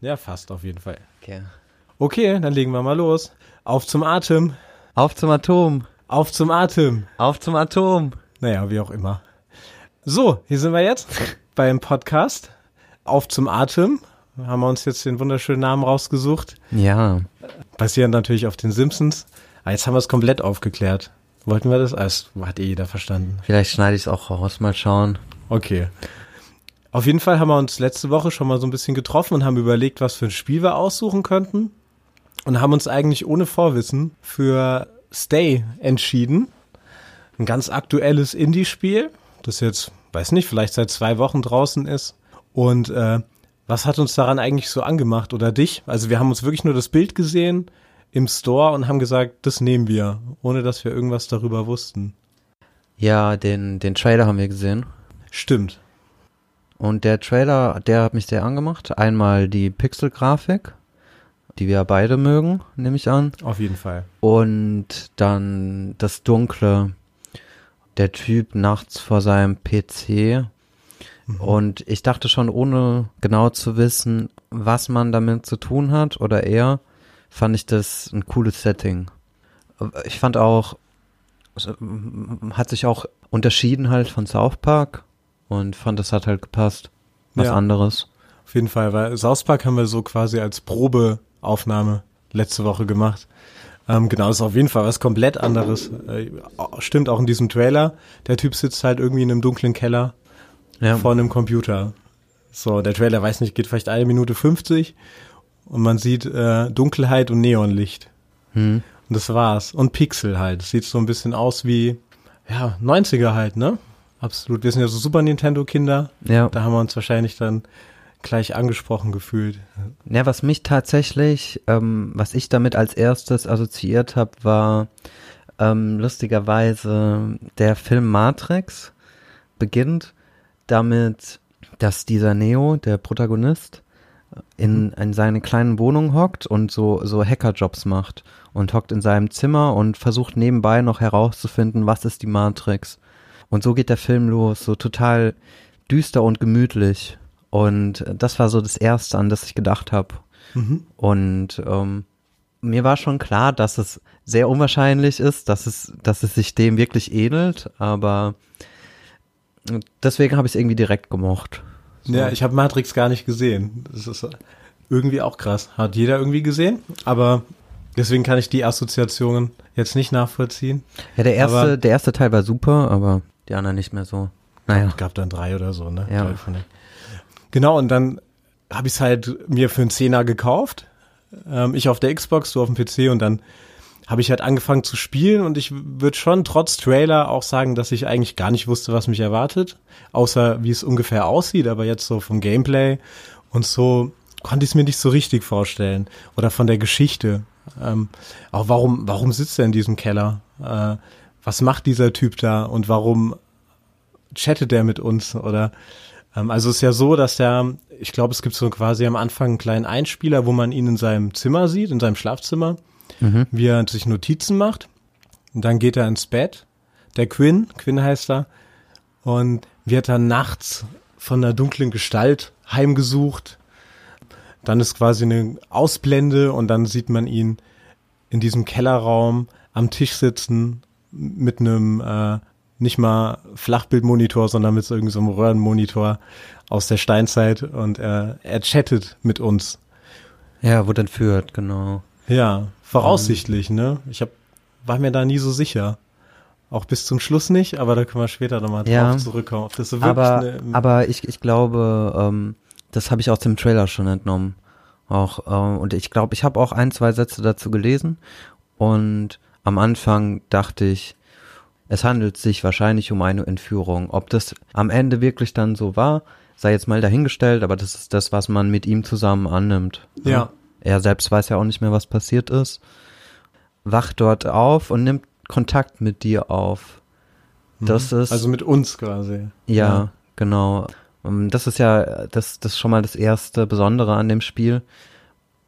Ja, fast auf jeden Fall. Okay. Okay, dann legen wir mal los. Auf zum Atem. Auf zum Atom. Auf zum Atem. Auf zum Atom. Naja, wie auch immer. So, hier sind wir jetzt beim Podcast. Auf zum Atem. Haben wir uns jetzt den wunderschönen Namen rausgesucht. Ja. Basierend natürlich auf den Simpsons. Aber jetzt haben wir es komplett aufgeklärt. Wollten wir das? Ah, Das hat eh jeder verstanden. Vielleicht schneide ich es auch raus, mal schauen. Okay. Auf jeden Fall haben wir uns letzte Woche schon mal so ein bisschen getroffen und haben überlegt, was für ein Spiel wir aussuchen könnten. Und haben uns eigentlich ohne Vorwissen für Stay entschieden. Ein ganz aktuelles Indie-Spiel, das jetzt, weiß nicht, vielleicht seit zwei Wochen draußen ist. Und äh, was hat uns daran eigentlich so angemacht oder dich? Also wir haben uns wirklich nur das Bild gesehen im Store und haben gesagt, das nehmen wir, ohne dass wir irgendwas darüber wussten. Ja, den, den Trailer haben wir gesehen. Stimmt. Und der Trailer, der hat mich sehr angemacht. Einmal die Pixel-Grafik, die wir beide mögen, nehme ich an. Auf jeden Fall. Und dann das Dunkle, der Typ nachts vor seinem PC. Und ich dachte schon, ohne genau zu wissen, was man damit zu tun hat oder er, fand ich das ein cooles Setting. Ich fand auch, ähm, hat sich auch unterschieden halt von South Park und fand, das hat halt gepasst. Was Ja. anderes. Auf jeden Fall, weil South Park haben wir so quasi als Probeaufnahme letzte Woche gemacht. Ähm, genau, ist auf jeden Fall was komplett anderes. Äh, stimmt auch in diesem Trailer. Der Typ sitzt halt irgendwie in einem dunklen Keller Ja. vor einem Computer. So, der Trailer, weiß nicht, geht vielleicht eine Minute 50 und man sieht äh, Dunkelheit und Neonlicht. Hm. Und das war's. Und Pixel halt. Sieht so ein bisschen aus wie, ja, 90er halt, ne? Absolut. Wir sind ja so Super Nintendo-Kinder. Ja. Da haben wir uns wahrscheinlich dann gleich angesprochen gefühlt. Ja, was mich tatsächlich, ähm, was ich damit als erstes assoziiert habe, war ähm, lustigerweise der Film Matrix beginnt damit, dass dieser Neo, der Protagonist, in, in seine kleinen Wohnung hockt und so, so Hackerjobs macht und hockt in seinem Zimmer und versucht nebenbei noch herauszufinden, was ist die Matrix. Und so geht der Film los, so total düster und gemütlich. Und das war so das Erste, an das ich gedacht habe. Und ähm, mir war schon klar, dass es sehr unwahrscheinlich ist, dass es, dass es sich dem wirklich ähnelt, aber deswegen habe ich es irgendwie direkt gemocht. So. Ja, ich habe Matrix gar nicht gesehen. Das ist irgendwie auch krass. Hat jeder irgendwie gesehen, aber deswegen kann ich die Assoziationen jetzt nicht nachvollziehen. Ja, der erste, aber- der erste Teil war super, aber die anderen nicht mehr so. Naja. Gab dann drei oder so, ne? Ja. Genau, und dann habe ich es halt mir für einen Zehner gekauft. Ähm, ich auf der Xbox, du auf dem PC und dann habe ich halt angefangen zu spielen und ich würde schon trotz Trailer auch sagen, dass ich eigentlich gar nicht wusste, was mich erwartet, außer wie es ungefähr aussieht, aber jetzt so vom Gameplay und so konnte ich es mir nicht so richtig vorstellen oder von der Geschichte. Ähm, auch warum, warum sitzt er in diesem Keller? Äh, was macht dieser Typ da und warum chattet der mit uns oder ähm, also es ist ja so, dass er, ich glaube, es gibt so quasi am Anfang einen kleinen Einspieler, wo man ihn in seinem Zimmer sieht, in seinem Schlafzimmer, wie er sich Notizen macht. Und dann geht er ins Bett. Der Quinn, Quinn heißt er, und wird dann nachts von einer dunklen Gestalt heimgesucht. Dann ist quasi eine Ausblende und dann sieht man ihn in diesem Kellerraum am Tisch sitzen mit einem äh, nicht mal Flachbildmonitor, sondern mit so irgendeinem so einem Röhrenmonitor aus der Steinzeit und er, er chattet mit uns. Ja, wurde entführt, genau. Ja, voraussichtlich, ne? Ich hab, war mir da nie so sicher. Auch bis zum Schluss nicht, aber da können wir später nochmal drauf Ja. zurückkommen. Ob das so wirklich Aber, eine, aber ich, ich glaube, ähm, das habe ich aus dem Trailer schon entnommen. Auch, ähm, und ich glaube, ich habe auch ein, zwei Sätze dazu gelesen. Und am Anfang dachte ich, es handelt sich wahrscheinlich um eine Entführung. Ob das am Ende wirklich dann so war, sei jetzt mal dahingestellt, aber das ist das, was man mit ihm zusammen annimmt. Ja. Er selbst weiß ja auch nicht mehr, was passiert ist. Wacht dort auf und nimmt Kontakt mit dir auf. Das ist. also mit uns quasi. Ja, genau. Ähm, Das ist ja das, das ist schon mal das erste Besondere an dem Spiel.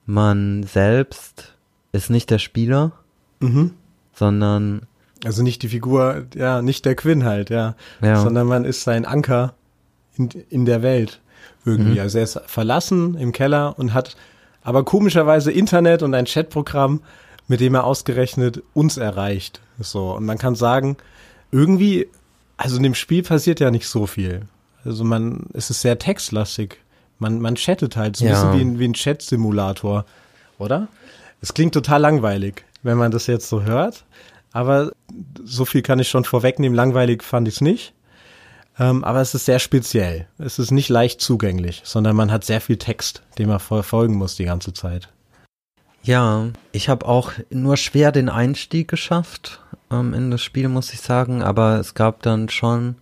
Man selbst ist nicht der Spieler, Mhm. Sondern Also nicht die Figur, ja, nicht der Quinn halt, ja. Ja. Sondern man ist sein Anker in, in der Welt. irgendwie. Mhm. Also er ist verlassen im Keller und hat aber komischerweise Internet und ein Chatprogramm, mit dem er ausgerechnet uns erreicht. So. Und man kann sagen, irgendwie, also in dem Spiel passiert ja nicht so viel. Also man, es ist sehr textlastig. Man, man chattet halt so ein ja. bisschen wie ein, wie ein Chat-Simulator, oder? Es klingt total langweilig, wenn man das jetzt so hört. Aber so viel kann ich schon vorwegnehmen. Langweilig fand ich es nicht. Ähm, aber es ist sehr speziell. Es ist nicht leicht zugänglich, sondern man hat sehr viel Text, dem man verfolgen muss die ganze Zeit. Ja, ich habe auch nur schwer den Einstieg geschafft ähm, in das Spiel, muss ich sagen. Aber es gab dann schon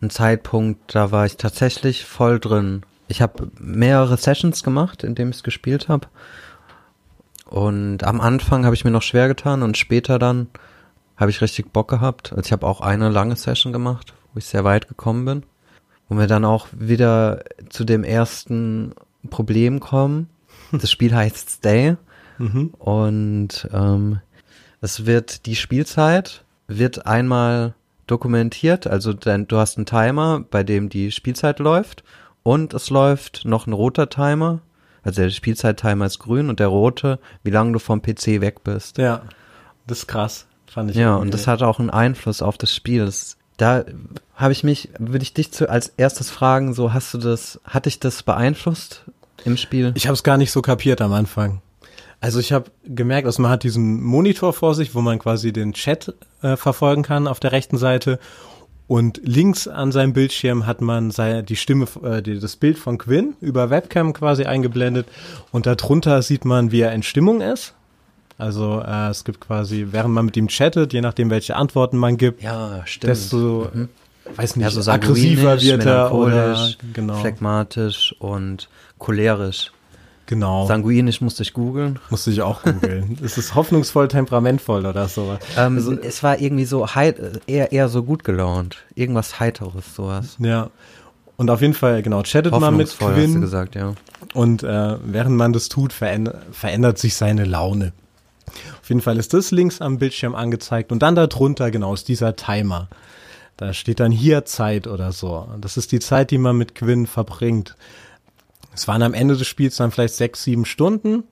einen Zeitpunkt, da war ich tatsächlich voll drin. Ich habe mehrere Sessions gemacht, in dem ich es gespielt habe. Und am Anfang habe ich mir noch schwer getan und später dann habe ich richtig Bock gehabt. Also ich habe auch eine lange Session gemacht, wo ich sehr weit gekommen bin. Wo wir dann auch wieder zu dem ersten Problem kommen. Das Spiel heißt Stay. Mhm. Und ähm, es wird die Spielzeit wird einmal dokumentiert, also denn, du hast einen Timer, bei dem die Spielzeit läuft und es läuft noch ein roter Timer, also der Spielzeit-Timer ist grün und der rote, wie lange du vom PC weg bist. Ja, das ist krass, fand ich. Ja, und das hat auch einen Einfluss auf das Spiel. Das, da habe ich mich, würde ich dich zu, als erstes fragen, so hast du das, hat dich das beeinflusst im Spiel? Ich habe es gar nicht so kapiert am Anfang. Also ich habe gemerkt, also man hat diesen Monitor vor sich, wo man quasi den Chat äh, verfolgen kann auf der rechten Seite. Und links an seinem Bildschirm hat man seine, die Stimme, äh, die, das Bild von Quinn über Webcam quasi eingeblendet. Und darunter sieht man, wie er in Stimmung ist. Also äh, es gibt quasi, während man mit ihm chattet, je nachdem, welche Antworten man gibt, ja, stimmt. desto, mhm. weiß nicht, ja, so aggressiver wird er oder genau. phlegmatisch und cholerisch. Genau. Sanguinisch musste ich googeln. Musste ich auch googeln. ist es hoffnungsvoll, temperamentvoll oder sowas? Ähm, also, es war irgendwie so eher, eher so gut gelaunt. Irgendwas Heiteres, sowas. Ja. Und auf jeden Fall, genau, chattet man mit Quinn. Hast du gesagt, ja. Und äh, während man das tut, verändert, verändert sich seine Laune. Auf jeden Fall ist das links am Bildschirm angezeigt und dann darunter, genau, ist dieser Timer. Da steht dann hier Zeit oder so. Das ist die Zeit, die man mit Quinn verbringt. Es waren am Ende des Spiels dann vielleicht sechs, sieben Stunden.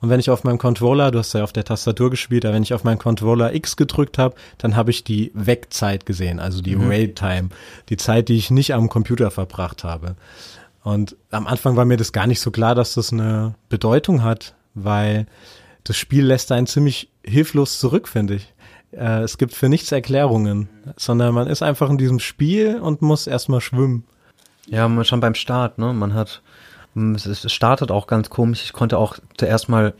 Und wenn ich auf meinem Controller, du hast ja auf der Tastatur gespielt, aber wenn ich auf meinen Controller X gedrückt habe, dann habe ich die Wegzeit gesehen, also die mhm. Wait Time, die Zeit, die ich nicht am Computer verbracht habe. Und am Anfang war mir das gar nicht so klar, dass das eine Bedeutung hat, weil das Spiel lässt einen ziemlich hilflos zurück, finde ich. Äh, es gibt für nichts Erklärungen, sondern man ist einfach in diesem Spiel und muss erstmal schwimmen. Ja, schon beim Start, ne? Man hat hm, es startet auch ganz komisch. Ich konnte auch zuerst mal,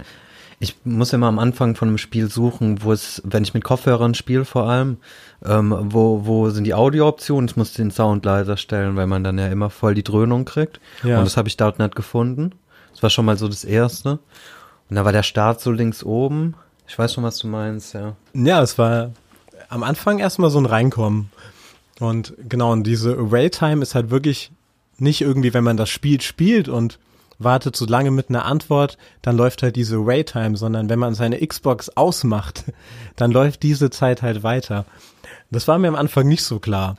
ich muss immer am Anfang von einem Spiel suchen, wo es, wenn ich mit Kopfhörern spiele vor allem, ähm, wo, wo sind die Audiooptionen? Ich muss den Sound leiser stellen, weil man dann ja immer voll die Dröhnung kriegt. Ja. Und das habe ich dort nicht gefunden. Das war schon mal so das Erste. Und da war der Start so links oben. Ich weiß schon, was du meinst, ja. Ja, es war am Anfang erstmal so ein Reinkommen. Und genau, und diese Away-Time ist halt wirklich nicht irgendwie, wenn man das Spiel spielt und wartet so lange mit einer Antwort, dann läuft halt diese Waytime, sondern wenn man seine Xbox ausmacht, dann läuft diese Zeit halt weiter. Das war mir am Anfang nicht so klar.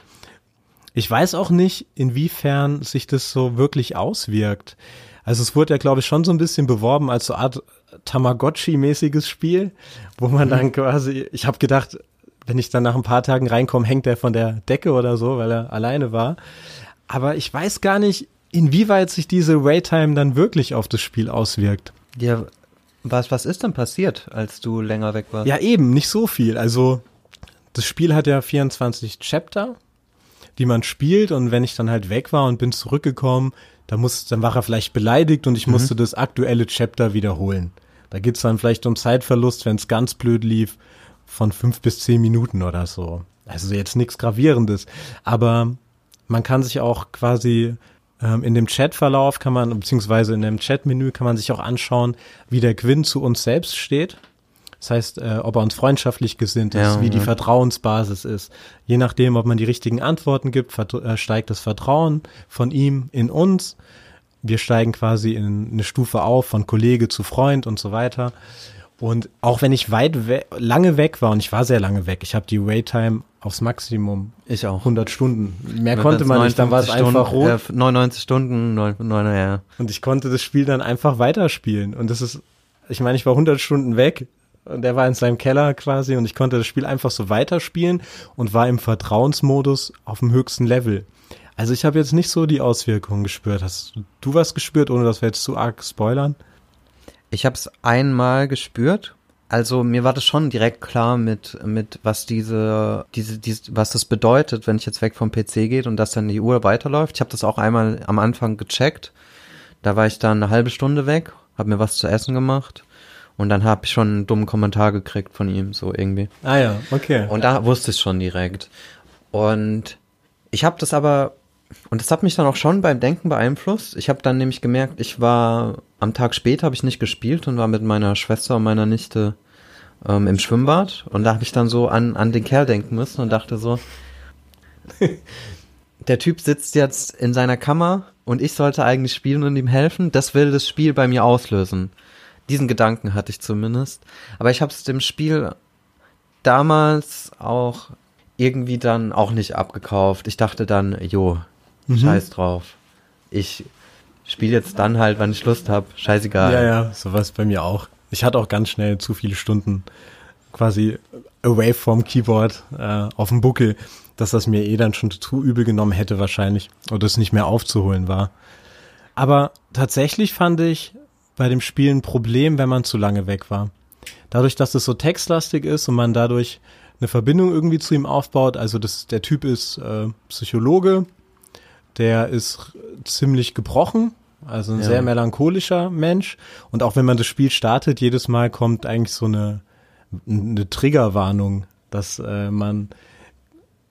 Ich weiß auch nicht, inwiefern sich das so wirklich auswirkt. Also es wurde ja, glaube ich, schon so ein bisschen beworben als so Art Tamagotchi-mäßiges Spiel, wo man dann quasi, ich habe gedacht, wenn ich dann nach ein paar Tagen reinkomme, hängt er von der Decke oder so, weil er alleine war. Aber ich weiß gar nicht, inwieweit sich diese Waytime dann wirklich auf das Spiel auswirkt. Ja, was, was ist denn passiert, als du länger weg warst? Ja, eben, nicht so viel. Also, das Spiel hat ja 24 Chapter, die man spielt und wenn ich dann halt weg war und bin zurückgekommen, dann muss, dann war er vielleicht beleidigt und ich mhm. musste das aktuelle Chapter wiederholen. Da geht's dann vielleicht um Zeitverlust, wenn es ganz blöd lief, von fünf bis zehn Minuten oder so. Also jetzt nichts Gravierendes. Aber man kann sich auch quasi ähm, in dem Chatverlauf kann man, beziehungsweise in dem Chatmenü kann man sich auch anschauen, wie der Quinn zu uns selbst steht. Das heißt, äh, ob er uns freundschaftlich gesinnt ist, ja, wie ja. die Vertrauensbasis ist. Je nachdem, ob man die richtigen Antworten gibt, äh, steigt das Vertrauen von ihm in uns. Wir steigen quasi in eine Stufe auf, von Kollege zu Freund und so weiter. Und auch wenn ich weit we lange weg war, und ich war sehr lange weg, ich habe die Waytime aufs Maximum. Ich auch. 100 Stunden. Mehr konnte man nicht, dann war es einfach rot. Äh, 99 Stunden, 9, 9, ja. Und ich konnte das Spiel dann einfach weiterspielen. Und das ist, ich meine, ich war 100 Stunden weg und der war in seinem Keller quasi und ich konnte das Spiel einfach so weiterspielen und war im Vertrauensmodus auf dem höchsten Level. Also ich habe jetzt nicht so die Auswirkungen gespürt. Hast du was gespürt, ohne dass wir jetzt zu arg spoilern? Ich habe es einmal gespürt. Also mir war das schon direkt klar mit mit was diese diese, diese was das bedeutet, wenn ich jetzt weg vom PC geht und dass dann die Uhr weiterläuft. Ich habe das auch einmal am Anfang gecheckt. Da war ich dann eine halbe Stunde weg, habe mir was zu essen gemacht und dann habe ich schon einen dummen Kommentar gekriegt von ihm so irgendwie. Ah ja, okay. Und da wusste ich schon direkt. Und ich habe das aber und das hat mich dann auch schon beim Denken beeinflusst. Ich habe dann nämlich gemerkt, ich war am Tag später habe ich nicht gespielt und war mit meiner Schwester und meiner Nichte ähm, im Schwimmbad und da habe ich dann so an an den Kerl denken müssen und dachte so, der Typ sitzt jetzt in seiner Kammer und ich sollte eigentlich spielen und ihm helfen. Das will das Spiel bei mir auslösen. Diesen Gedanken hatte ich zumindest. Aber ich habe es dem Spiel damals auch irgendwie dann auch nicht abgekauft. Ich dachte dann, jo, mhm. scheiß drauf. Ich spiele jetzt dann halt, wann ich Lust habe. Scheißegal. Ja, ja, so war es bei mir auch. Ich hatte auch ganz schnell zu viele Stunden quasi away from Keyboard äh, auf dem Buckel, dass das mir eh dann schon zu übel genommen hätte wahrscheinlich oder es nicht mehr aufzuholen war. Aber tatsächlich fand ich bei dem Spiel ein Problem, wenn man zu lange weg war. Dadurch, dass es so textlastig ist und man dadurch eine Verbindung irgendwie zu ihm aufbaut, also das, der Typ ist äh, Psychologe, der ist ziemlich gebrochen, also ein ja. sehr melancholischer Mensch. Und auch wenn man das Spiel startet, jedes Mal kommt eigentlich so eine, eine Triggerwarnung, dass äh, man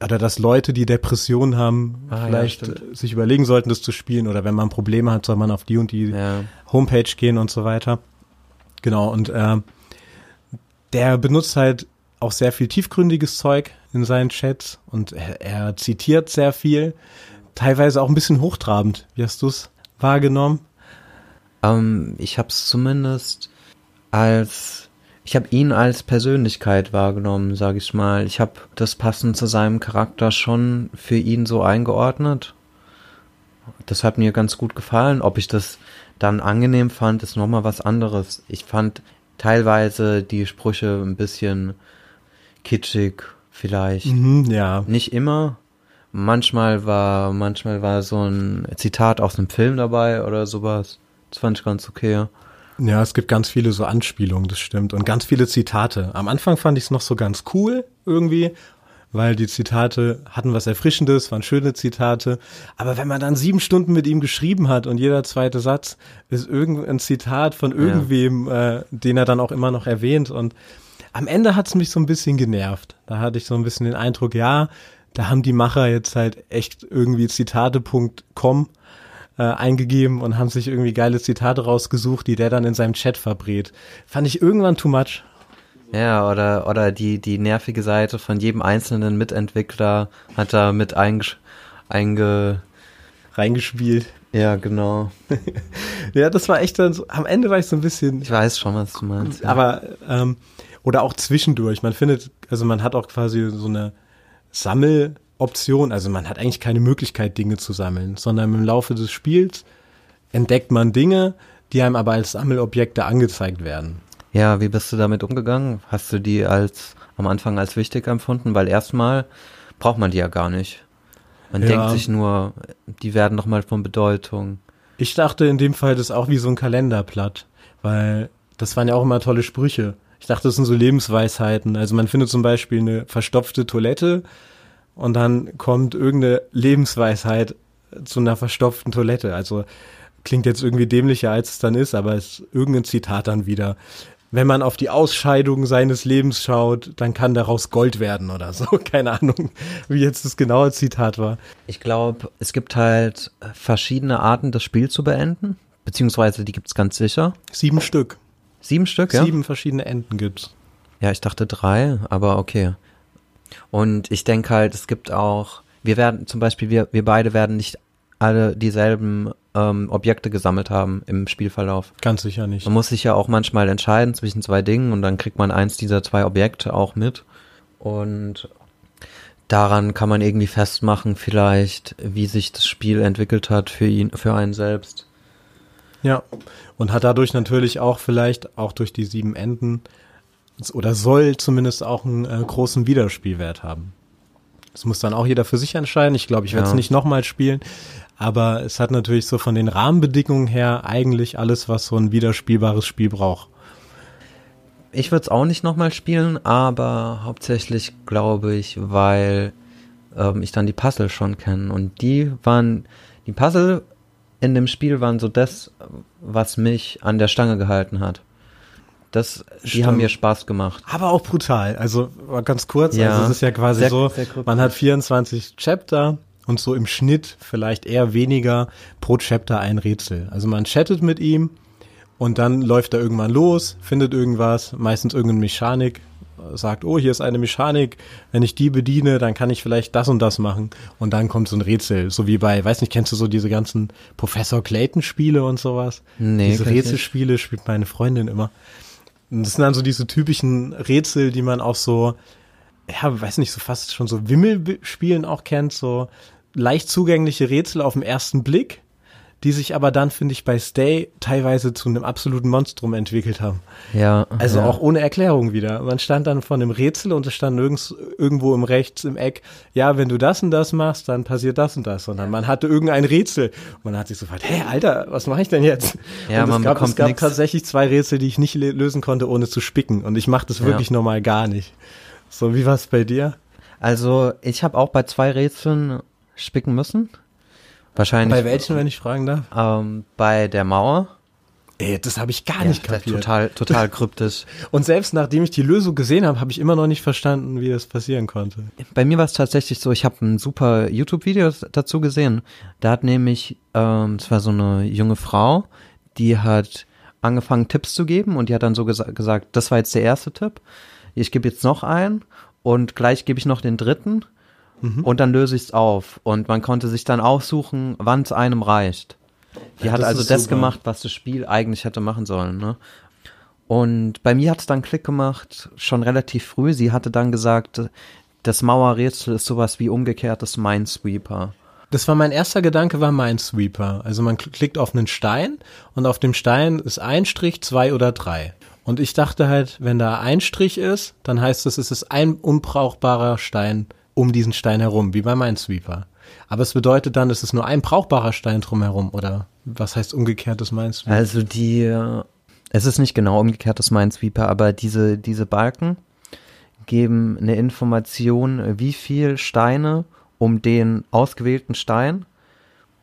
oder dass Leute, die Depressionen haben, ah, vielleicht ja, sich überlegen sollten, das zu spielen. Oder wenn man Probleme hat, soll man auf die und die ja. Homepage gehen und so weiter. Genau, und äh, der benutzt halt auch sehr viel tiefgründiges Zeug in seinen Chats und er, er zitiert sehr viel teilweise auch ein bisschen hochtrabend. Wie hast du es wahrgenommen? Ähm, ich habe es zumindest als ich habe ihn als Persönlichkeit wahrgenommen, sage ich mal. Ich habe das passend zu seinem Charakter schon für ihn so eingeordnet. Das hat mir ganz gut gefallen. Ob ich das dann angenehm fand, ist nochmal was anderes. Ich fand teilweise die Sprüche ein bisschen kitschig, vielleicht. Mhm, ja. Nicht immer, Manchmal war, manchmal war so ein Zitat aus einem Film dabei oder sowas. Das fand ich ganz okay. Ja, es gibt ganz viele so Anspielungen, das stimmt. Und ganz viele Zitate. Am Anfang fand ich es noch so ganz cool irgendwie, weil die Zitate hatten was Erfrischendes, waren schöne Zitate. Aber wenn man dann sieben Stunden mit ihm geschrieben hat und jeder zweite Satz ist irgendein Zitat von irgendwem, ja. äh, den er dann auch immer noch erwähnt. Und am Ende hat es mich so ein bisschen genervt. Da hatte ich so ein bisschen den Eindruck, ja, da haben die Macher jetzt halt echt irgendwie Zitate.com äh, eingegeben und haben sich irgendwie geile Zitate rausgesucht, die der dann in seinem Chat verbrät. Fand ich irgendwann too much. Ja, oder, oder die, die nervige Seite von jedem einzelnen Mitentwickler hat da mit einge, einge reingespielt. Ja, genau. ja, das war echt dann so, am Ende war ich so ein bisschen. Ich weiß schon, was du meinst. Ja. Aber, ähm, oder auch zwischendurch. Man findet, also man hat auch quasi so eine Sammeloption. Also man hat eigentlich keine Möglichkeit, Dinge zu sammeln, sondern im Laufe des Spiels entdeckt man Dinge, die einem aber als Sammelobjekte angezeigt werden. Ja, wie bist du damit umgegangen? Hast du die als am Anfang als wichtig empfunden? Weil erstmal braucht man die ja gar nicht. Man ja. denkt sich nur, die werden nochmal von Bedeutung. Ich dachte in dem Fall das ist auch wie so ein Kalenderblatt, weil das waren ja auch immer tolle Sprüche. Ich dachte, das sind so Lebensweisheiten. Also man findet zum Beispiel eine verstopfte Toilette und dann kommt irgendeine Lebensweisheit zu einer verstopften Toilette. Also klingt jetzt irgendwie dämlicher, als es dann ist, aber es ist irgendein Zitat dann wieder. Wenn man auf die Ausscheidung seines Lebens schaut, dann kann daraus Gold werden oder so. Keine Ahnung, wie jetzt das genaue Zitat war. Ich glaube, es gibt halt verschiedene Arten, das Spiel zu beenden. Beziehungsweise die gibt es ganz sicher. Sieben Stück. Sieben Stück, ja? Sieben verschiedene Enden gibt's. Ja, ich dachte drei, aber okay. Und ich denke halt, es gibt auch, wir werden zum Beispiel, wir, wir beide werden nicht alle dieselben ähm, Objekte gesammelt haben im Spielverlauf. Ganz sicher nicht. Man muss sich ja auch manchmal entscheiden zwischen zwei Dingen und dann kriegt man eins dieser zwei Objekte auch mit. Und daran kann man irgendwie festmachen, vielleicht, wie sich das Spiel entwickelt hat für ihn, für einen selbst. Ja. Und hat dadurch natürlich auch vielleicht, auch durch die sieben Enden, oder soll zumindest auch einen äh, großen Wiederspielwert haben. Das muss dann auch jeder für sich entscheiden. Ich glaube, ich werde es Ja. nicht nochmal spielen. Aber es hat natürlich so von den Rahmenbedingungen her eigentlich alles, was so ein wiederspielbares Spiel braucht. Ich würde es auch nicht nochmal spielen, aber hauptsächlich glaube ich, weil ähm, ich dann die Puzzle schon kenne. Und die waren, die Puzzle in dem Spiel waren so das, was mich an der Stange gehalten hat. Das, die Stimmt. haben mir Spaß gemacht. Aber auch brutal. Also ganz kurz, Ja. also es ist ja quasi Sehr- so, sehr man hat 24 Chapter und so im Schnitt vielleicht eher weniger pro Chapter ein Rätsel. Also man chattet mit ihm und dann läuft er irgendwann los, findet irgendwas, meistens irgendeine Mechanik, sagt, oh, hier ist eine Mechanik, wenn ich die bediene, dann kann ich vielleicht das und das machen und dann kommt so ein Rätsel, so wie bei, weiß nicht, kennst du so diese ganzen Professor Clayton Spiele und sowas? Nee, diese. Rätselspiele spielt meine Freundin immer. Und das sind dann so diese typischen Rätsel, die man auch so, ja, weiß nicht, so fast schon so Wimmelspielen auch kennt, so leicht zugängliche Rätsel auf den ersten Blick, die sich aber dann, finde ich, bei Stay teilweise zu einem absoluten Monstrum entwickelt haben. Ja. Also ja. auch ohne Erklärung wieder. Man stand dann vor einem Rätsel und es stand nirgends irgendwo im Rechts im Eck, ja, wenn du das und das machst, dann passiert das und das. Sondern man hatte irgendein Rätsel. Und man hat sich so gefragt, hey, Alter, was mache ich denn jetzt? Ja, und man es gab, es bekommt gab nix. tatsächlich zwei Rätsel, die ich nicht lösen konnte, ohne zu spicken. Und ich mache das Ja. wirklich normal gar nicht. So, wie war's bei dir? Also, ich habe auch bei zwei Rätseln spicken müssen. Wahrscheinlich. Bei welchen, wenn ich fragen darf? Ähm, bei der Mauer. Ey, das habe ich gar Ja, nicht kapiert. total, total kryptisch. Und selbst nachdem ich die Lösung gesehen habe, habe ich immer noch nicht verstanden, wie das passieren konnte. Bei mir war es tatsächlich so, ich habe ein super YouTube-Video dazu gesehen. Da hat nämlich, ähm, es war so eine junge Frau, die hat angefangen Tipps zu geben und die hat dann so gesa gesagt, das war jetzt der erste Tipp. Ich gebe jetzt noch einen und gleich gebe ich noch den dritten und dann löse ich es auf. Und man konnte sich dann aussuchen, wann es einem reicht. Die Ja, hat das also das super. gemacht, was das Spiel eigentlich hätte machen sollen. Ne? Und bei mir hat es dann Klick gemacht, schon relativ früh. Sie hatte dann gesagt, das Mauerrätsel ist sowas wie umgekehrtes Minesweeper. Das war mein erster Gedanke, war Minesweeper. Also man kl- klickt auf einen Stein und auf dem Stein ist ein Strich, zwei oder drei. Und ich dachte halt, wenn da ein Strich ist, dann heißt es, es ist ein unbrauchbarer Stein um diesen Stein herum, wie bei Minesweeper. Aber es bedeutet dann, es ist nur ein brauchbarer Stein drumherum, oder was heißt umgekehrtes Minesweeper? Also die, äh, es ist nicht genau umgekehrtes Minesweeper, aber diese, diese Balken geben eine Information, wie viel Steine um den ausgewählten Stein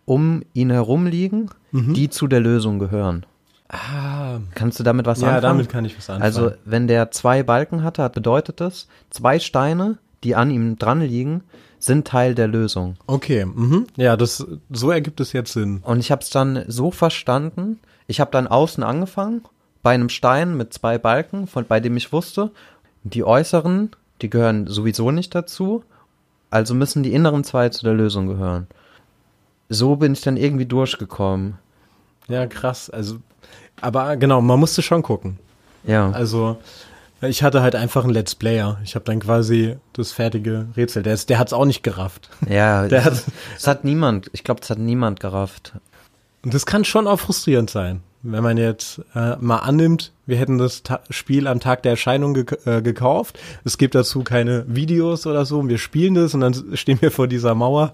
um ihn herum liegen, die zu der Lösung gehören. Ah, Kannst du damit was ja, anfangen? damit kann ich was anfangen. Also, wenn der zwei Balken hatte, hat bedeutet das, zwei Steine, die an ihm dran liegen, sind Teil der Lösung. okay, mhm. ja, das so ergibt es jetzt Sinn. Und ich habe es dann so verstanden, ich habe dann außen angefangen, bei einem Stein mit zwei Balken, von bei dem ich wusste, die äußeren, die gehören sowieso nicht dazu, also müssen die inneren zwei zu der Lösung gehören. So bin ich dann irgendwie durchgekommen. Ja, krass. Also, aber genau, man musste schon gucken. Ja. Also ich hatte halt einfach einen Let's Player. Ich habe dann quasi das fertige Rätsel. Der, ist, der hat's auch nicht gerafft. ja, Der hat, das hat niemand, ich glaube, das hat niemand gerafft. und das kann schon auch frustrierend sein, wenn man jetzt äh, mal annimmt, wir hätten das Ta Spiel am Tag der Erscheinung ge äh, gekauft. Es gibt dazu keine Videos oder so und wir spielen das und dann stehen wir vor dieser Mauer.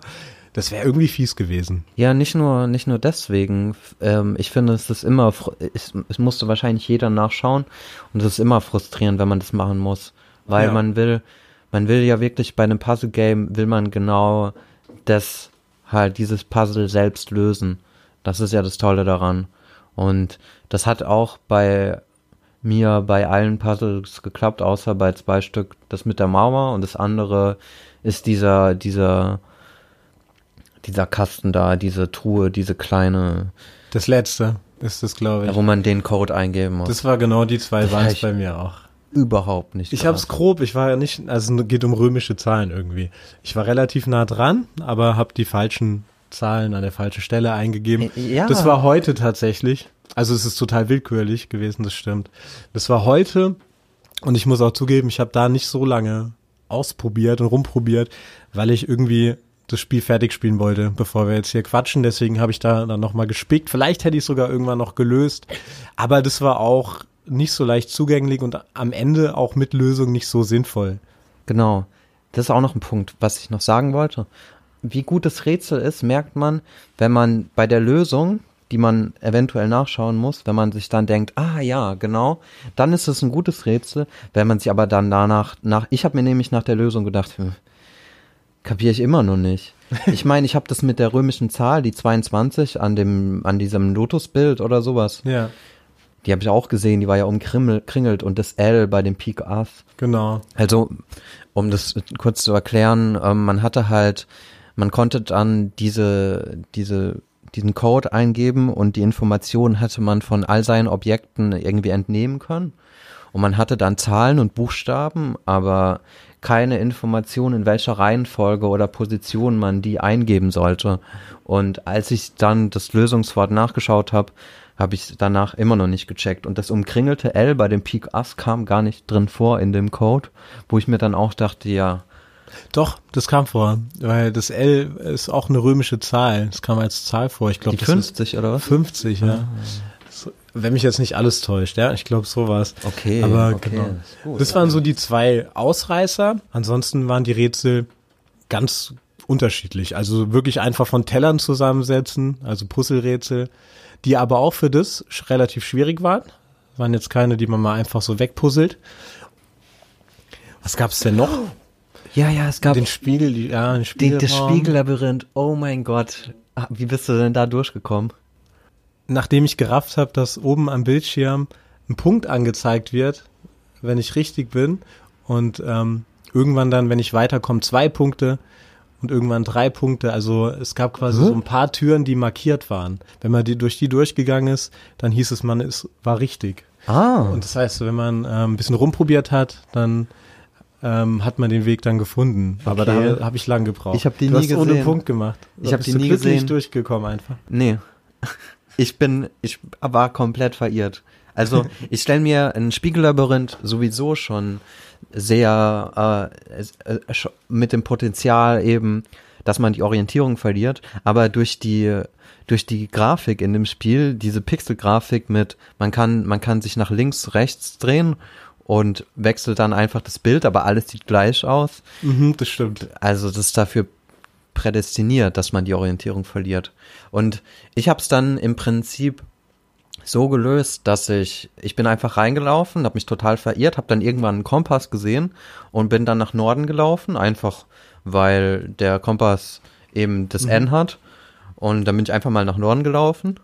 Das wäre irgendwie fies gewesen. Ja, nicht nur, nicht nur deswegen. Ähm, ich finde, es ist immer, es, es musste wahrscheinlich jeder nachschauen und es ist immer frustrierend, wenn man das machen muss, weil Ja. man will, man will ja wirklich bei einem Puzzle Game will man genau das halt dieses Puzzle selbst lösen. Das ist ja das Tolle daran. Und das hat auch bei mir bei allen Puzzles geklappt, außer bei zwei Stück das mit der Mauer und das andere ist dieser, dieser, dieser Kasten da, diese Truhe, diese kleine, Das letzte ist das, glaube ich. wo man den Code eingeben muss. Das war genau die zwei waren es bei mir auch. überhaupt nicht. Ich habe es grob, ich war ja nicht, also es geht um römische Zahlen irgendwie. Ich war relativ nah dran, aber habe die falschen Zahlen an der falschen Stelle eingegeben. Ja. Das war heute tatsächlich. Also es ist total willkürlich gewesen, das stimmt. Das war heute und ich muss auch zugeben, ich habe da nicht so lange ausprobiert und rumprobiert, weil ich irgendwie das Spiel fertig spielen wollte, bevor wir jetzt hier quatschen. Deswegen habe ich da dann nochmal gespickt. Vielleicht hätte ich sogar irgendwann noch gelöst. Aber das war auch nicht so leicht zugänglich und am Ende auch mit Lösung nicht so sinnvoll. Genau. Das ist auch noch ein Punkt, was ich noch sagen wollte. Wie gut das Rätsel ist, merkt man, wenn man bei der Lösung, die man eventuell nachschauen muss, wenn man sich dann denkt, ah ja, genau, dann ist es ein gutes Rätsel. Wenn man sich aber dann danach, nach, ich habe mir nämlich nach der Lösung gedacht, hm, kapiere ich immer noch nicht. Ich meine, ich habe das mit der römischen Zahl, die 22 an dem, an diesem Lotusbild oder sowas. Ja. Die habe ich auch gesehen, die war ja umkringelt und das L bei dem Peak Ass. Genau. Also, um das kurz zu erklären, ähm, man hatte halt, man konnte dann diese, diese, diesen Code eingeben und die Informationen hatte man von all seinen Objekten irgendwie entnehmen können. Und man hatte dann Zahlen und Buchstaben, aber keine Information, in welcher Reihenfolge oder Position man die eingeben sollte. Und als ich dann das Lösungswort nachgeschaut habe, habe ich danach immer noch nicht gecheckt. Und das umkringelte L bei dem Peak Ass kam gar nicht drin vor in dem Code, wo ich mir dann auch dachte, ja. Doch, das kam vor, weil das L ist auch eine römische Zahl. Das kam als Zahl vor. Ich glaube, Die 50 oder was? 50, ja. Ah. Wenn mich jetzt nicht alles täuscht, ja, ich glaube sowas. Okay, aber okay, genau. ist gut. Das waren so die zwei Ausreißer. Ansonsten waren die Rätsel ganz unterschiedlich. Also wirklich einfach von Tellern zusammensetzen, also Puzzlerätsel, die aber auch für das relativ schwierig waren. Waren jetzt keine, die man mal einfach so wegpuzzelt. Was gab's denn noch? Ja, ja, es gab Den Spiegel, ja, den den, Spiegel. das Spiegellabyrinth. Oh mein Gott. Ah, Wie bist du denn da durchgekommen? Nachdem ich gerafft habe, dass oben am Bildschirm ein Punkt angezeigt wird, wenn ich richtig bin und ähm, irgendwann dann, wenn ich weiterkomme, zwei Punkte und irgendwann drei Punkte. Also es gab quasi Mhm. so ein paar Türen, die markiert waren. Wenn man die, durch die durchgegangen ist, dann hieß es, man ist, war richtig. Ah. Und das heißt, wenn man ähm, ein bisschen rumprobiert hat, dann ähm, hat man den Weg dann gefunden. Aber Okay. da habe ich lang gebraucht. Ich hab die du nie hast ohne gesehen. Punkt gemacht. Ich hab Bist die du nie gesehen. durchgekommen einfach. Nee. Ich bin, ich war komplett verirrt. Also, ich stelle mir ein Spiegellabyrinth sowieso schon sehr äh, äh, mit dem Potenzial eben, dass man die Orientierung verliert, aber durch die durch die Grafik in dem Spiel, diese Pixelgrafik mit man kann man kann sich nach links, rechts drehen und wechselt dann einfach das Bild, aber alles sieht gleich aus. Mhm, das stimmt. Also das ist dafür prädestiniert, dass man die Orientierung verliert. Und ich habe es dann im Prinzip so gelöst, dass ich ich bin einfach reingelaufen, habe mich total verirrt, habe dann irgendwann einen Kompass gesehen und bin dann nach Norden gelaufen, einfach weil der Kompass eben das N hat und dann bin ich einfach mal nach Norden gelaufen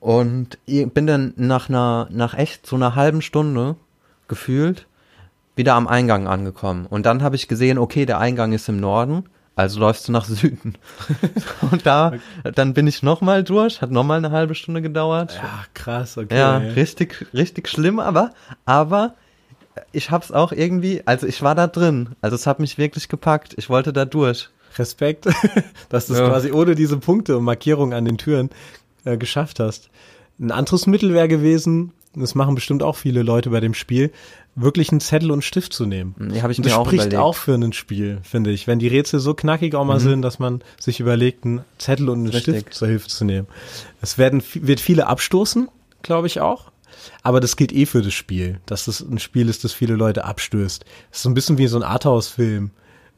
und bin dann nach einer nach echt so einer halben Stunde gefühlt wieder am Eingang angekommen. Und dann habe ich gesehen, okay, der Eingang ist im Norden, also läufst du nach Süden. Und da, dann bin ich nochmal durch, hat nochmal eine halbe Stunde gedauert. Ja, krass, okay. Ja, richtig, richtig schlimm, aber, aber ich hab's auch irgendwie, also ich war da drin. Also es hat mich wirklich gepackt. Ich wollte da durch. Respekt, dass du es Ja. quasi ohne diese Punkte und Markierungen an den Türen äh, geschafft hast. Ein anderes Mittel wäre gewesen, das machen bestimmt auch viele Leute bei dem Spiel, wirklich einen Zettel und Stift zu nehmen. Die habe ich Und mir das auch spricht überlegt. auch für ein Spiel, finde ich. Wenn die Rätsel so knackig auch mal sind, dass man sich überlegt, einen Zettel und einen Richtig. Stift zur Hilfe zu nehmen. Es werden, wird viele abstoßen, glaube ich auch. Aber das gilt eh für das Spiel, dass es ein Spiel ist, das viele Leute abstößt. Das ist so ein bisschen wie so ein Arthouse-Film,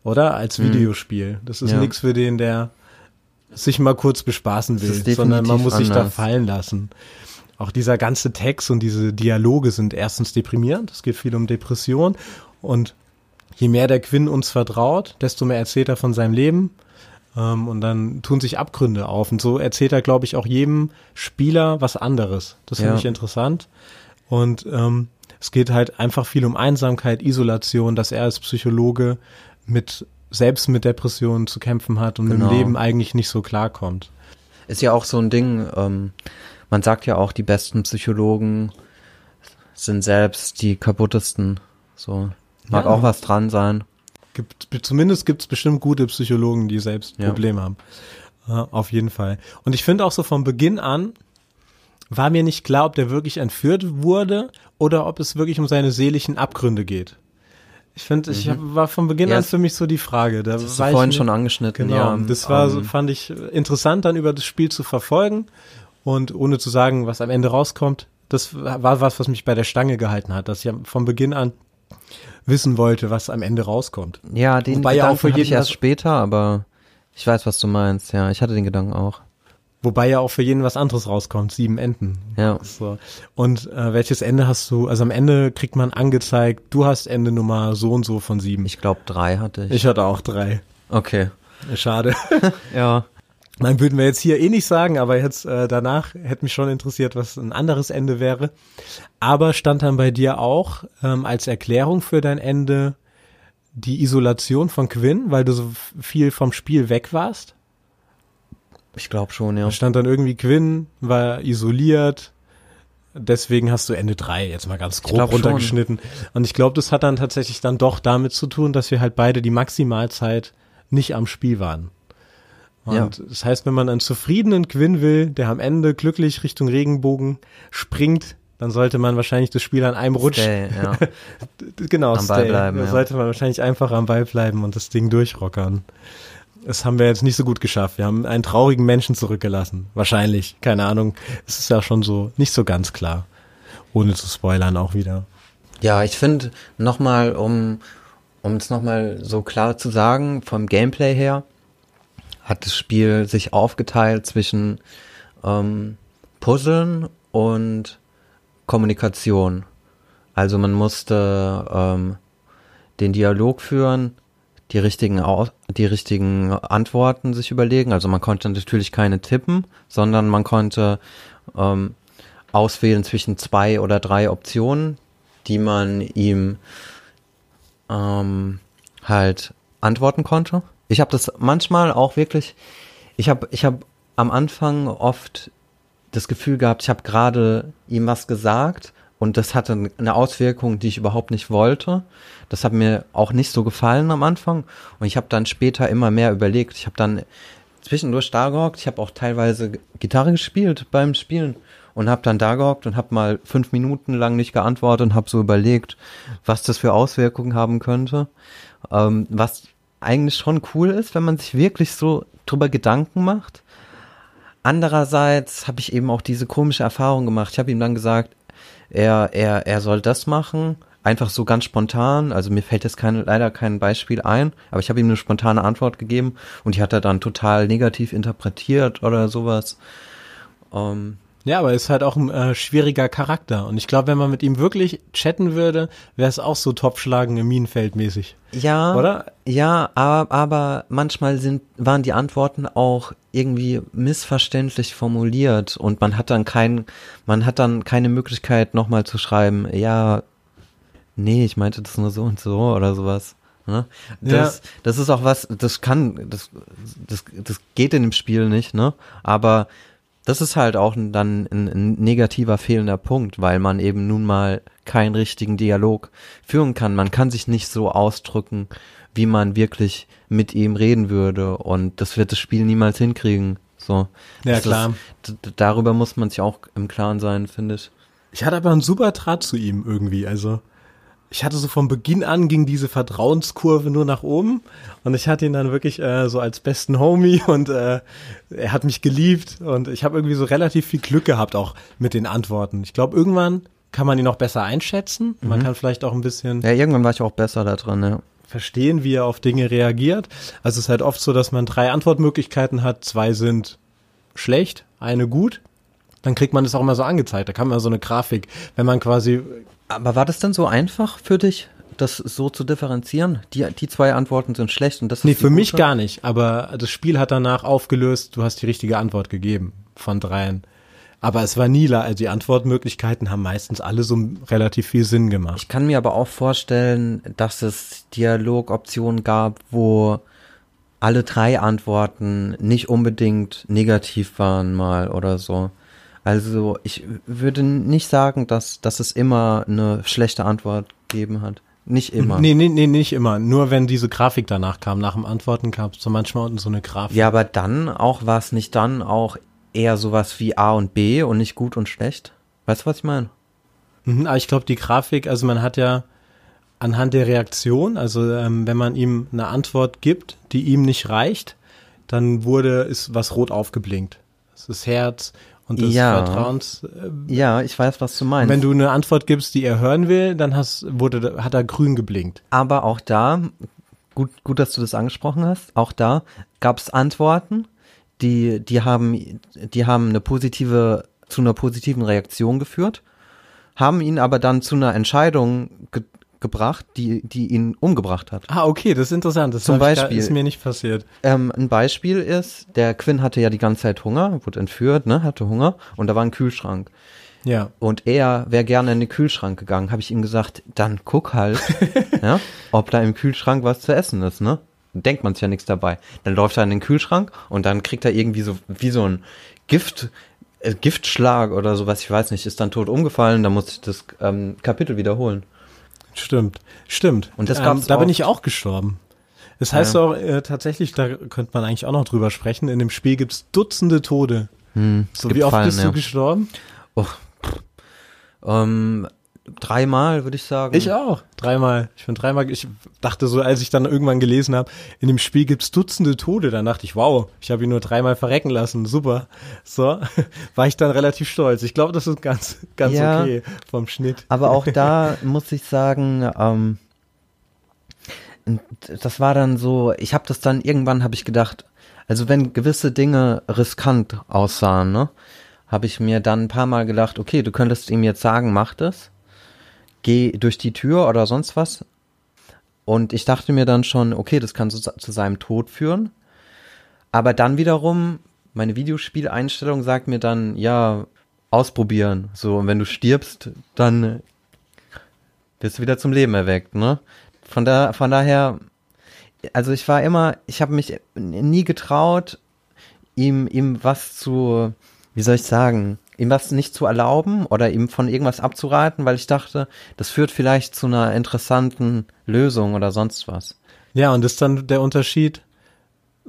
oder? Als Videospiel. Das ist Mhm. Ja. nichts für den, der sich mal kurz bespaßen Das will, sondern man muss sich da fallen lassen. Auch dieser ganze Text und diese Dialoge sind erstens deprimierend. Es geht viel um Depression. Und je mehr der Quinn uns vertraut, desto mehr erzählt er von seinem Leben. Ähm, und dann tun sich Abgründe auf. Und so erzählt er, glaube ich, auch jedem Spieler was anderes. Das finde Ja. ich interessant. Und ähm, es geht halt einfach viel um Einsamkeit, Isolation, dass er als Psychologe mit selbst mit Depressionen zu kämpfen hat und Genau. im Leben eigentlich nicht so klarkommt. Ist ja auch so ein Ding, ähm, man sagt ja auch, die besten Psychologen sind selbst die kaputtesten. So. Mag Ja. auch was dran sein. Gibt, zumindest gibt es bestimmt gute Psychologen, die selbst Ja. Probleme haben. Ja, auf jeden Fall. Und ich finde auch so von Beginn an war mir nicht klar, ob der wirklich entführt wurde oder ob es wirklich um seine seelischen Abgründe geht. Ich finde, ich hab, war von Beginn Ja, an für mich so die Frage. Da Das hast du vorhin schon angeschnitten. Genau, ja, das war, so, ähm, fand ich interessant, dann über das Spiel zu verfolgen und ohne zu sagen, was am Ende rauskommt. Das war was, was mich bei der Stange gehalten hat, dass ich von Beginn an wissen wollte, was am Ende rauskommt. Ja, den Wobei ja auch Gedanken für ich jeden erst später, aber ich weiß, was du meinst. Ja, ich hatte den Gedanken auch. Wobei ja auch für jeden was anderes rauskommt, sieben Enden. Ja. So. Und äh, welches Ende hast du? Also am Ende kriegt man angezeigt, du hast Ende Nummer so und so von sieben. Ich glaube, drei hatte ich. ich hatte auch drei. Okay. Schade. Ja. Nein, würden wir jetzt hier eh nicht sagen, aber jetzt äh, danach hätte mich schon interessiert, was ein anderes Ende wäre. Aber stand dann bei dir auch ähm, als Erklärung für dein Ende die Isolation von Quinn, weil du so viel vom Spiel weg warst? Ich glaube schon, ja. Da stand dann irgendwie Quinn war isoliert. Deswegen hast du Ende drei jetzt mal ganz grob glaub schon. runtergeschnitten. Und ich glaube, das hat dann tatsächlich dann doch damit zu tun, dass wir halt beide die Maximalzeit nicht am Spiel waren. Und Ja. das heißt, wenn man einen zufriedenen Quinn will, der am Ende glücklich Richtung Regenbogen springt, dann sollte man wahrscheinlich das Spiel an einem Rutsch, Stay, ja. genau, Am Ball bleiben, da ja. sollte man wahrscheinlich einfach am Ball bleiben und das Ding durchrockern. Das haben wir jetzt nicht so gut geschafft. Wir haben einen traurigen Menschen zurückgelassen. Wahrscheinlich. Keine Ahnung. Es ist ja schon so, nicht so ganz klar. Ohne zu spoilern auch wieder. Ja, ich finde nochmal, um um es nochmal so klar zu sagen, vom Gameplay her hat das Spiel sich aufgeteilt zwischen ähm, Puzzeln und Kommunikation. Also man musste ähm, den Dialog führen, die richtigen, die richtigen Antworten sich überlegen. Also man konnte natürlich keine tippen, sondern man konnte ähm, auswählen zwischen zwei oder drei Optionen, die man ihm ähm, halt antworten konnte. Ich habe das manchmal auch wirklich, ich habe ich hab am Anfang oft das Gefühl gehabt, ich habe gerade ihm was gesagt und das hatte eine Auswirkung, die ich überhaupt nicht wollte. Das hat mir auch nicht so gefallen am Anfang und ich habe dann später immer mehr überlegt. Ich habe dann zwischendurch da gehockt, ich habe auch teilweise Gitarre gespielt beim Spielen und habe dann da gehockt und habe mal fünf Minuten lang nicht geantwortet und habe so überlegt, was das für Auswirkungen haben könnte. Ähm, was eigentlich schon cool ist, wenn man sich wirklich so drüber Gedanken macht. Andererseits habe ich eben auch diese komische Erfahrung gemacht. Ich habe ihm dann gesagt, er, er, er soll das machen, einfach so ganz spontan. Also mir fällt jetzt keine, leider kein Beispiel ein, aber ich habe ihm eine spontane Antwort gegeben und die hat er dann total negativ interpretiert oder sowas. Ähm, Ja, aber ist halt auch ein äh, schwieriger Charakter. Und ich glaube, wenn man mit ihm wirklich chatten würde, wäre es auch so Topfschlagen im Minenfeld mäßig. ja, Oder? Ja, aber, aber manchmal sind, waren die Antworten auch irgendwie missverständlich formuliert und man hat dann kein, man hat dann keine Möglichkeit nochmal zu schreiben, ja, nee, ich meinte das nur so und so oder sowas. Ne? Das, das ist auch was, das kann, das, das, das geht in dem Spiel nicht, ne? Aber das ist halt auch dann ein, ein negativer fehlender Punkt, weil man eben nun mal keinen richtigen Dialog führen kann. Man kann sich nicht so ausdrücken, wie man wirklich mit ihm reden würde. Und das wird das Spiel niemals hinkriegen. So. Ja, Das klar. Ist, darüber muss man sich auch im Klaren sein, finde ich. Ich hatte aber einen super Draht zu ihm irgendwie. Also ich hatte so von Beginn an ging diese Vertrauenskurve nur nach oben und ich hatte ihn dann wirklich äh, so als besten Homie und äh, er hat mich geliebt und ich habe irgendwie so relativ viel Glück gehabt auch mit den Antworten. Ich glaube, irgendwann kann man ihn auch besser einschätzen. Man kann vielleicht auch ein bisschen Ja, irgendwann war ich auch besser da drin, ja. verstehen, wie er auf Dinge reagiert. Also es ist halt oft so, dass man drei Antwortmöglichkeiten hat. Zwei sind schlecht, eine gut. Dann kriegt man das auch immer so angezeigt. Da kann man so eine Grafik, wenn man quasi Aber war das denn so einfach für dich, das so zu differenzieren? Die, die zwei Antworten sind schlecht und das ist Nee, für mich gar nicht. Aber das Spiel hat danach aufgelöst, du hast die richtige Antwort gegeben von dreien. Aber es war nie, also die Antwortmöglichkeiten haben meistens alle so relativ viel Sinn gemacht. Ich kann mir aber auch vorstellen, dass es Dialogoptionen gab, wo alle drei Antworten nicht unbedingt negativ waren mal oder so. Also ich würde nicht sagen, dass, dass es immer eine schlechte Antwort gegeben hat. Nicht immer. Nee, nee, nee, nicht immer. Nur wenn diese Grafik danach kam, nach dem Antworten kam so manchmal unten so eine Grafik. Ja, aber dann auch, war es nicht dann auch eher sowas wie A und B und nicht gut und schlecht? Weißt du, was ich meine? Mhm, aber ich glaube, die Grafik, also man hat ja anhand der Reaktion, also ähm, wenn man ihm eine Antwort gibt, die ihm nicht reicht, dann wurde, ist was rot aufgeblinkt. Das ist Herz und das Ja. Vertrauens. Äh, Ja, ich weiß, was du meinst. wenn du eine Antwort gibst, die er hören will, dann hast, wurde, hat er grün geblinkt. Aber auch da, gut, gut, dass du das angesprochen hast, auch da gab es Antworten, die, die haben, die haben eine positive, zu einer positiven Reaktion geführt, haben ihn aber dann zu einer Entscheidung ge gebracht, die, die ihn umgebracht hat. Ah, okay, das ist interessant. Das Zum ich Beispiel- ist mir nicht passiert. Ähm, ein Beispiel ist, der Quinn hatte ja die ganze Zeit Hunger, wurde entführt, ne, hatte Hunger und da war ein Kühlschrank. Ja. Und er wäre gerne in den Kühlschrank gegangen. Habe ich ihm gesagt, dann guck halt, ja, ob da im Kühlschrank was zu essen ist, ne? Denkt man sich ja nichts dabei. Dann läuft er in den Kühlschrank und dann kriegt er irgendwie so wie so ein Gift, äh, Giftschlag oder sowas, ich weiß nicht, ist dann tot umgefallen, dann muss ich das ähm, Kapitel wiederholen. Stimmt, stimmt. Und das ähm, gab's Da bin ich auch gestorben. Das heißt Ja. auch äh, tatsächlich, da könnte man eigentlich auch noch drüber sprechen. In dem Spiel gibt's Dutzende Tode. Hm, So wie oft Fallen, bist ja. du gestorben? Oh, ähm, dreimal, würde ich sagen. Ich auch. Dreimal. Ich bin dreimal. Ich dachte so, als ich dann irgendwann gelesen habe, in dem Spiel gibt's Dutzende Tode, dann dachte ich, wow, ich habe ihn nur dreimal verrecken lassen. Super. So war ich dann relativ stolz. Ich glaube, das ist ganz, ganz Ja. okay vom Schnitt. Aber auch da muss ich sagen, ähm, das war dann so, ich habe das dann irgendwann habe ich gedacht, also wenn gewisse Dinge riskant aussahen, ne, habe ich mir dann ein paar Mal gedacht, okay, du könntest ihm jetzt sagen, mach das, geh durch die Tür oder sonst was. Und ich dachte mir dann schon, okay, das kann zu, zu seinem Tod führen. Aber dann wiederum, meine Videospieleinstellung sagt mir dann, ja, ausprobieren. So, und wenn du stirbst, dann wirst du wieder zum Leben erweckt, ne? Von da, von daher, also ich war immer, ich habe mich nie getraut, ihm, ihm was zu, wie soll ich sagen, ihm was nicht zu erlauben oder ihm von irgendwas abzuraten, weil ich dachte, das führt vielleicht zu einer interessanten Lösung oder sonst was. Ja, und das ist dann der Unterschied,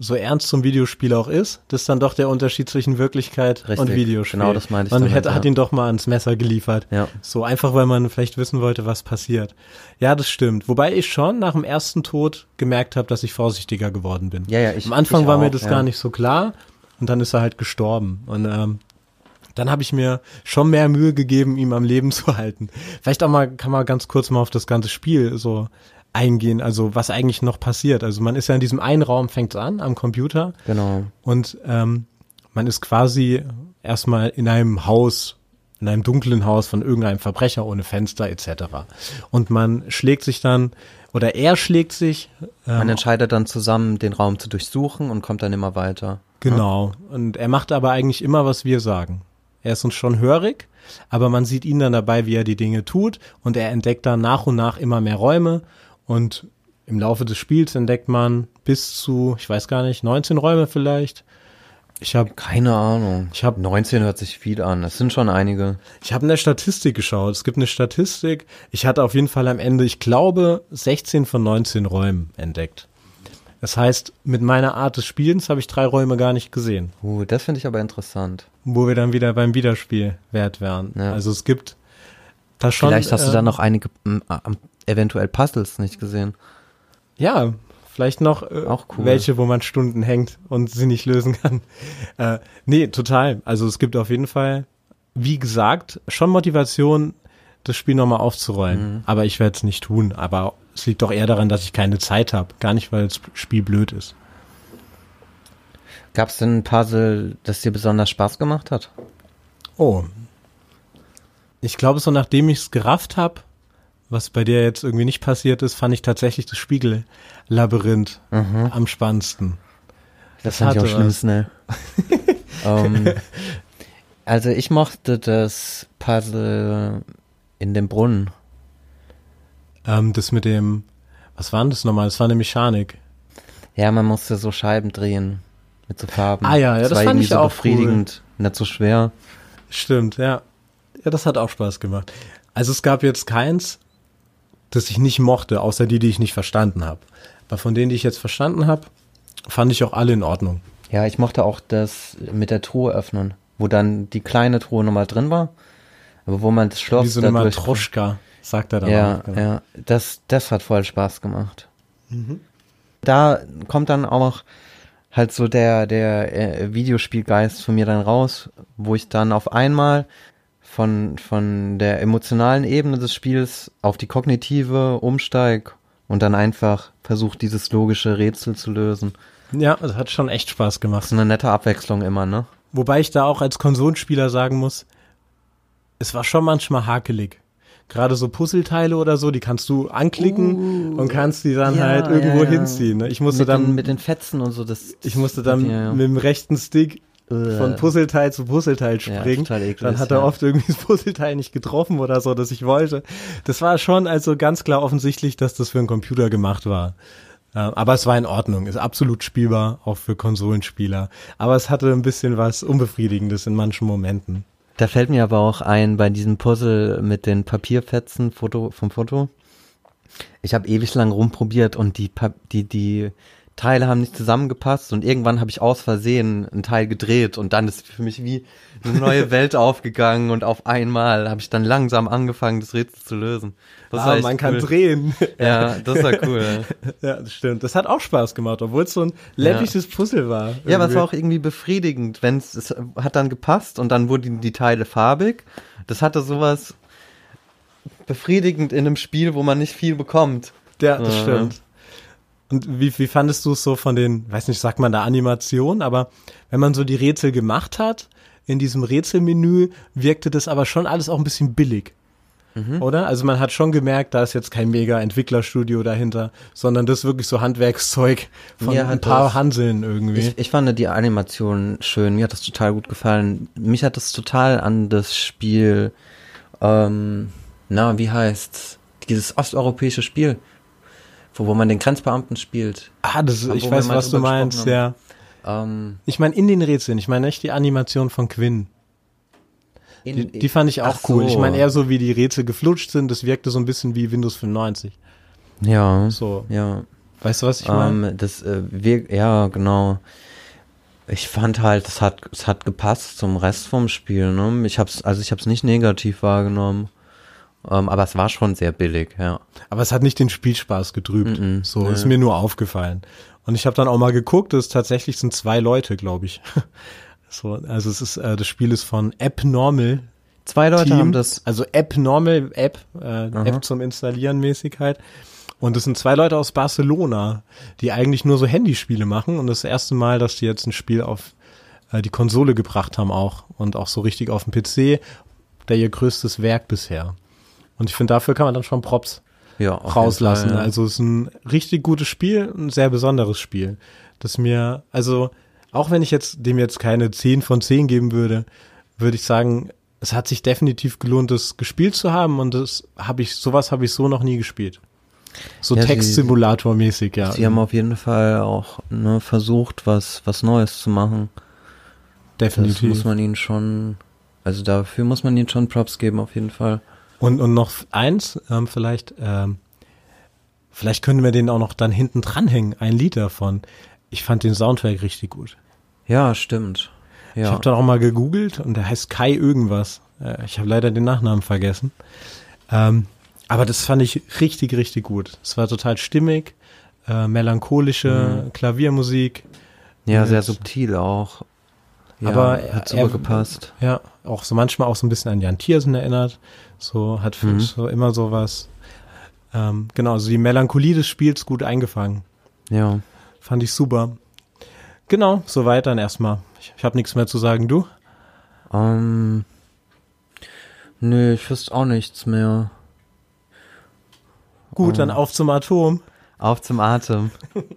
so ernst zum Videospiel auch ist, das ist dann doch der Unterschied zwischen Wirklichkeit und Richtig, Videospiel. genau das meinte ich Man damit, hätte, hat ja. ihn doch mal ans Messer geliefert. Ja. So einfach, weil man vielleicht wissen wollte, was passiert. Ja, das stimmt. Wobei ich schon nach dem ersten Tod gemerkt habe, dass ich vorsichtiger geworden bin. Ja, ja, ich- Am Anfang ich war mir auch, das ja. gar nicht so klar und dann ist er halt gestorben. Und ähm, dann habe ich mir schon mehr Mühe gegeben, ihm am Leben zu halten. Vielleicht auch mal, kann man ganz kurz mal auf das ganze Spiel so eingehen, also was eigentlich noch passiert. Also man ist ja in diesem einen Raum, fängt's an, am Computer Genau. und ähm, man ist quasi erstmal in einem Haus, in einem dunklen Haus von irgendeinem Verbrecher ohne Fenster etc. Und man schlägt sich dann, oder er schlägt sich, ähm, Man entscheidet dann zusammen, den Raum zu durchsuchen und kommt dann immer weiter. Genau. Und er macht aber eigentlich immer, was wir sagen. Er ist uns schon hörig, aber man sieht ihn dann dabei, wie er die Dinge tut und er entdeckt dann nach und nach immer mehr Räume und im Laufe des Spiels entdeckt man bis zu, ich weiß gar nicht, 19 Räume vielleicht. Ich habe Keine Ahnung. Ich hab- 19 hört sich viel an. Das sind schon einige. ich hab in der Statistik geschaut. Es gibt eine Statistik. Ich hatte auf jeden Fall am Ende, ich glaube, 16 von 19 Räumen entdeckt. Das heißt, mit meiner Art des Spielens habe ich drei Räume gar nicht gesehen. Uh, das finde ich aber interessant. wo wir dann wieder beim Wiederspielwert wären. Ja. Also es gibt da schon. Vielleicht hast du äh, dann noch einige ähm, äh, eventuell Puzzles nicht gesehen. Ja, vielleicht noch äh, cool. welche, wo man Stunden hängt und sie nicht lösen kann. Äh, nee, total. Also es gibt auf jeden Fall, wie gesagt, schon Motivation, das Spiel nochmal aufzurollen. Mhm. Aber ich werde es nicht tun. Aber es liegt doch eher daran, dass ich keine Zeit habe. Gar nicht, weil das Spiel blöd ist. Gab es denn ein Puzzle, das dir besonders Spaß gemacht hat? Oh. Ich glaube, so nachdem ich es gerafft habe, was bei dir jetzt irgendwie nicht passiert ist, fand ich tatsächlich das Spiegellabyrinth am spannendsten. Das fand ich auch schlimm schnell. ähm, also ich mochte das Puzzle in dem Brunnen. Ähm, das mit dem, was war denn das nochmal? Das war eine Mechanik. Ja, man musste so Scheiben drehen mit so Farben. Ah ja, ja, das war fand ich so auch befriedigend, nicht so schwer. Stimmt, ja. Ja, das hat auch Spaß gemacht. Also es gab jetzt keins, das ich nicht mochte, außer die, die ich nicht verstanden habe. Aber von denen, die ich jetzt verstanden habe, fand ich auch alle in Ordnung. Ja, ich mochte auch das mit der Truhe öffnen, wo dann die kleine Truhe nochmal drin war, aber wo man das Schloss Wie so eine Matroschka, sagt er dann Ja, auch. genau. ja, das, das hat voll Spaß gemacht. Da kommt dann auch halt so der, der äh, Videospielgeist von mir dann raus, wo ich dann auf einmal von, von der emotionalen Ebene des Spiels auf die kognitive umsteig und dann einfach versucht, dieses logische Rätsel zu lösen. Ja, das hat schon echt Spaß Das gemacht. ist eine nette Abwechslung immer, ne? Wobei ich da auch als Konsolenspieler sagen muss, es war schon manchmal hakelig. Gerade so Puzzleteile oder so, die kannst du anklicken und kannst die dann Uh, Ja, halt irgendwo ja, ja. hinziehen. Ne? Ich musste mit, dann den, mit den Fetzen und so, das. Ich musste dann ja, ja. mit dem rechten Stick Äh, von Puzzleteil zu Puzzleteil Ja, springen. total eklig, dann hat er ja. oft irgendwie das Puzzleteil nicht getroffen oder so, das ich wollte. Das war schon also ganz klar offensichtlich, dass das für einen Computer gemacht war. Äh, Aber es war in Ordnung, ist absolut spielbar, auch für Konsolenspieler. Aber es hatte ein bisschen was Unbefriedigendes in manchen Momenten. Da fällt mir aber auch ein, bei diesem Puzzle mit den Papierfetzen Foto, vom Foto. Ich habe ewig lang rumprobiert und die, die, die Teile haben nicht zusammengepasst und irgendwann habe ich aus Versehen ein Teil gedreht und dann ist für mich wie eine neue Welt aufgegangen und auf einmal habe ich dann langsam angefangen, das Rätsel zu lösen. Das ah, man kann cool. drehen. Ja, das war cool. ja, das stimmt. Das hat auch Spaß gemacht, obwohl es so ein läppisches Puzzle war. Ja, aber es irgendwie. war auch irgendwie befriedigend, wenn es es hat dann gepasst und dann wurden die Teile farbig. Das hatte sowas befriedigend in einem Spiel, wo man nicht viel bekommt. Ja, das Ja. stimmt. Und wie, wie fandest du es so von den, weiß nicht, sagt man da Animation, aber wenn man so die Rätsel gemacht hat, in diesem Rätselmenü wirkte das aber schon alles auch ein bisschen billig. Mhm. Oder? Also man hat schon gemerkt, da ist jetzt kein mega Entwicklerstudio dahinter, sondern das ist wirklich so Handwerkszeug von Ja, ein paar das- Hanseln irgendwie. Ich, ich fand die Animation schön, mir hat das total gut gefallen. Mich hat das total an das Spiel, ähm, na, wie heißt's? Dieses osteuropäische Spiel, wo, wo man den Grenzbeamten spielt. ah, das, ich weiß, was du meinst, ja. Ähm, Ich meine in den Rätseln, ich meine nicht die Animation von Quinn. in, Die, die fand ich auch cool. so. Ich meine eher so, wie die Rätsel geflutscht sind, das wirkte so ein bisschen wie Windows 95. Ja, So, ja. weißt du, was ich meine? Ähm, das, äh, wir, ja, genau. Ich fand halt, es hat, es hat gepasst zum Rest vom Spiel, ne? Ich hab's, also ich hab's nicht negativ wahrgenommen. Ähm, aber es war schon sehr billig, ja. Aber es hat nicht den Spielspaß getrübt. Mm-mm, so nee. ist mir nur aufgefallen. Und ich habe dann auch mal geguckt, es tatsächlich sind zwei Leute, glaube ich. so, also es ist äh, das Spiel ist von AppNormal Zwei Leute Team, haben das, also AppNormal App, äh, App zum Installieren mäßig halt. Und es sind zwei Leute aus Barcelona, die eigentlich nur so Handyspiele machen und das erste Mal, dass die jetzt ein Spiel auf äh, die Konsole gebracht haben auch und auch so richtig auf dem PC, der ihr größtes Werk bisher. Und ich finde, dafür kann man dann schon Props ja, rauslassen. Fall, ja. Also es ist ein richtig gutes Spiel, ein sehr besonderes Spiel. Das mir, also auch wenn ich jetzt dem jetzt keine 10 von 10 geben würde, würde ich sagen, es hat sich definitiv gelohnt, das gespielt zu haben und das habe ich, sowas habe ich so noch nie gespielt. So Ja, Textsimulator-mäßig, ja. Sie haben auf jeden Fall auch ne, versucht, was, was Neues zu machen. Das definitiv. muss man ihnen schon, also dafür muss man ihnen schon Props geben, auf jeden Fall. Und, und noch eins, ähm, vielleicht, ähm, vielleicht können wir den auch noch dann hinten dranhängen, ein Lied davon. Ich fand den Soundtrack richtig gut. Ja, stimmt. Ich Ja. habe dann auch mal gegoogelt und der heißt Kai irgendwas. Äh, Ich habe leider den Nachnamen vergessen. Ähm, aber das fand ich richtig, richtig gut. Es war total stimmig, äh, melancholische Mhm. Klaviermusik. ja, sehr subtil auch. Ja, Aber hat er- super gepasst. Ja, auch so manchmal auch so ein bisschen an Jan Tiersen erinnert. So hat für Mhm. so immer sowas. Ähm, genau, also die Melancholie des Spiels gut eingefangen. Ja. Fand ich super. Genau, soweit dann erstmal. Ich, ich habe nichts mehr zu sagen. Du? Ähm, nö, ich wüsste auch nichts mehr. Gut, Oh. dann auf zum Atom. Auf zum Atem.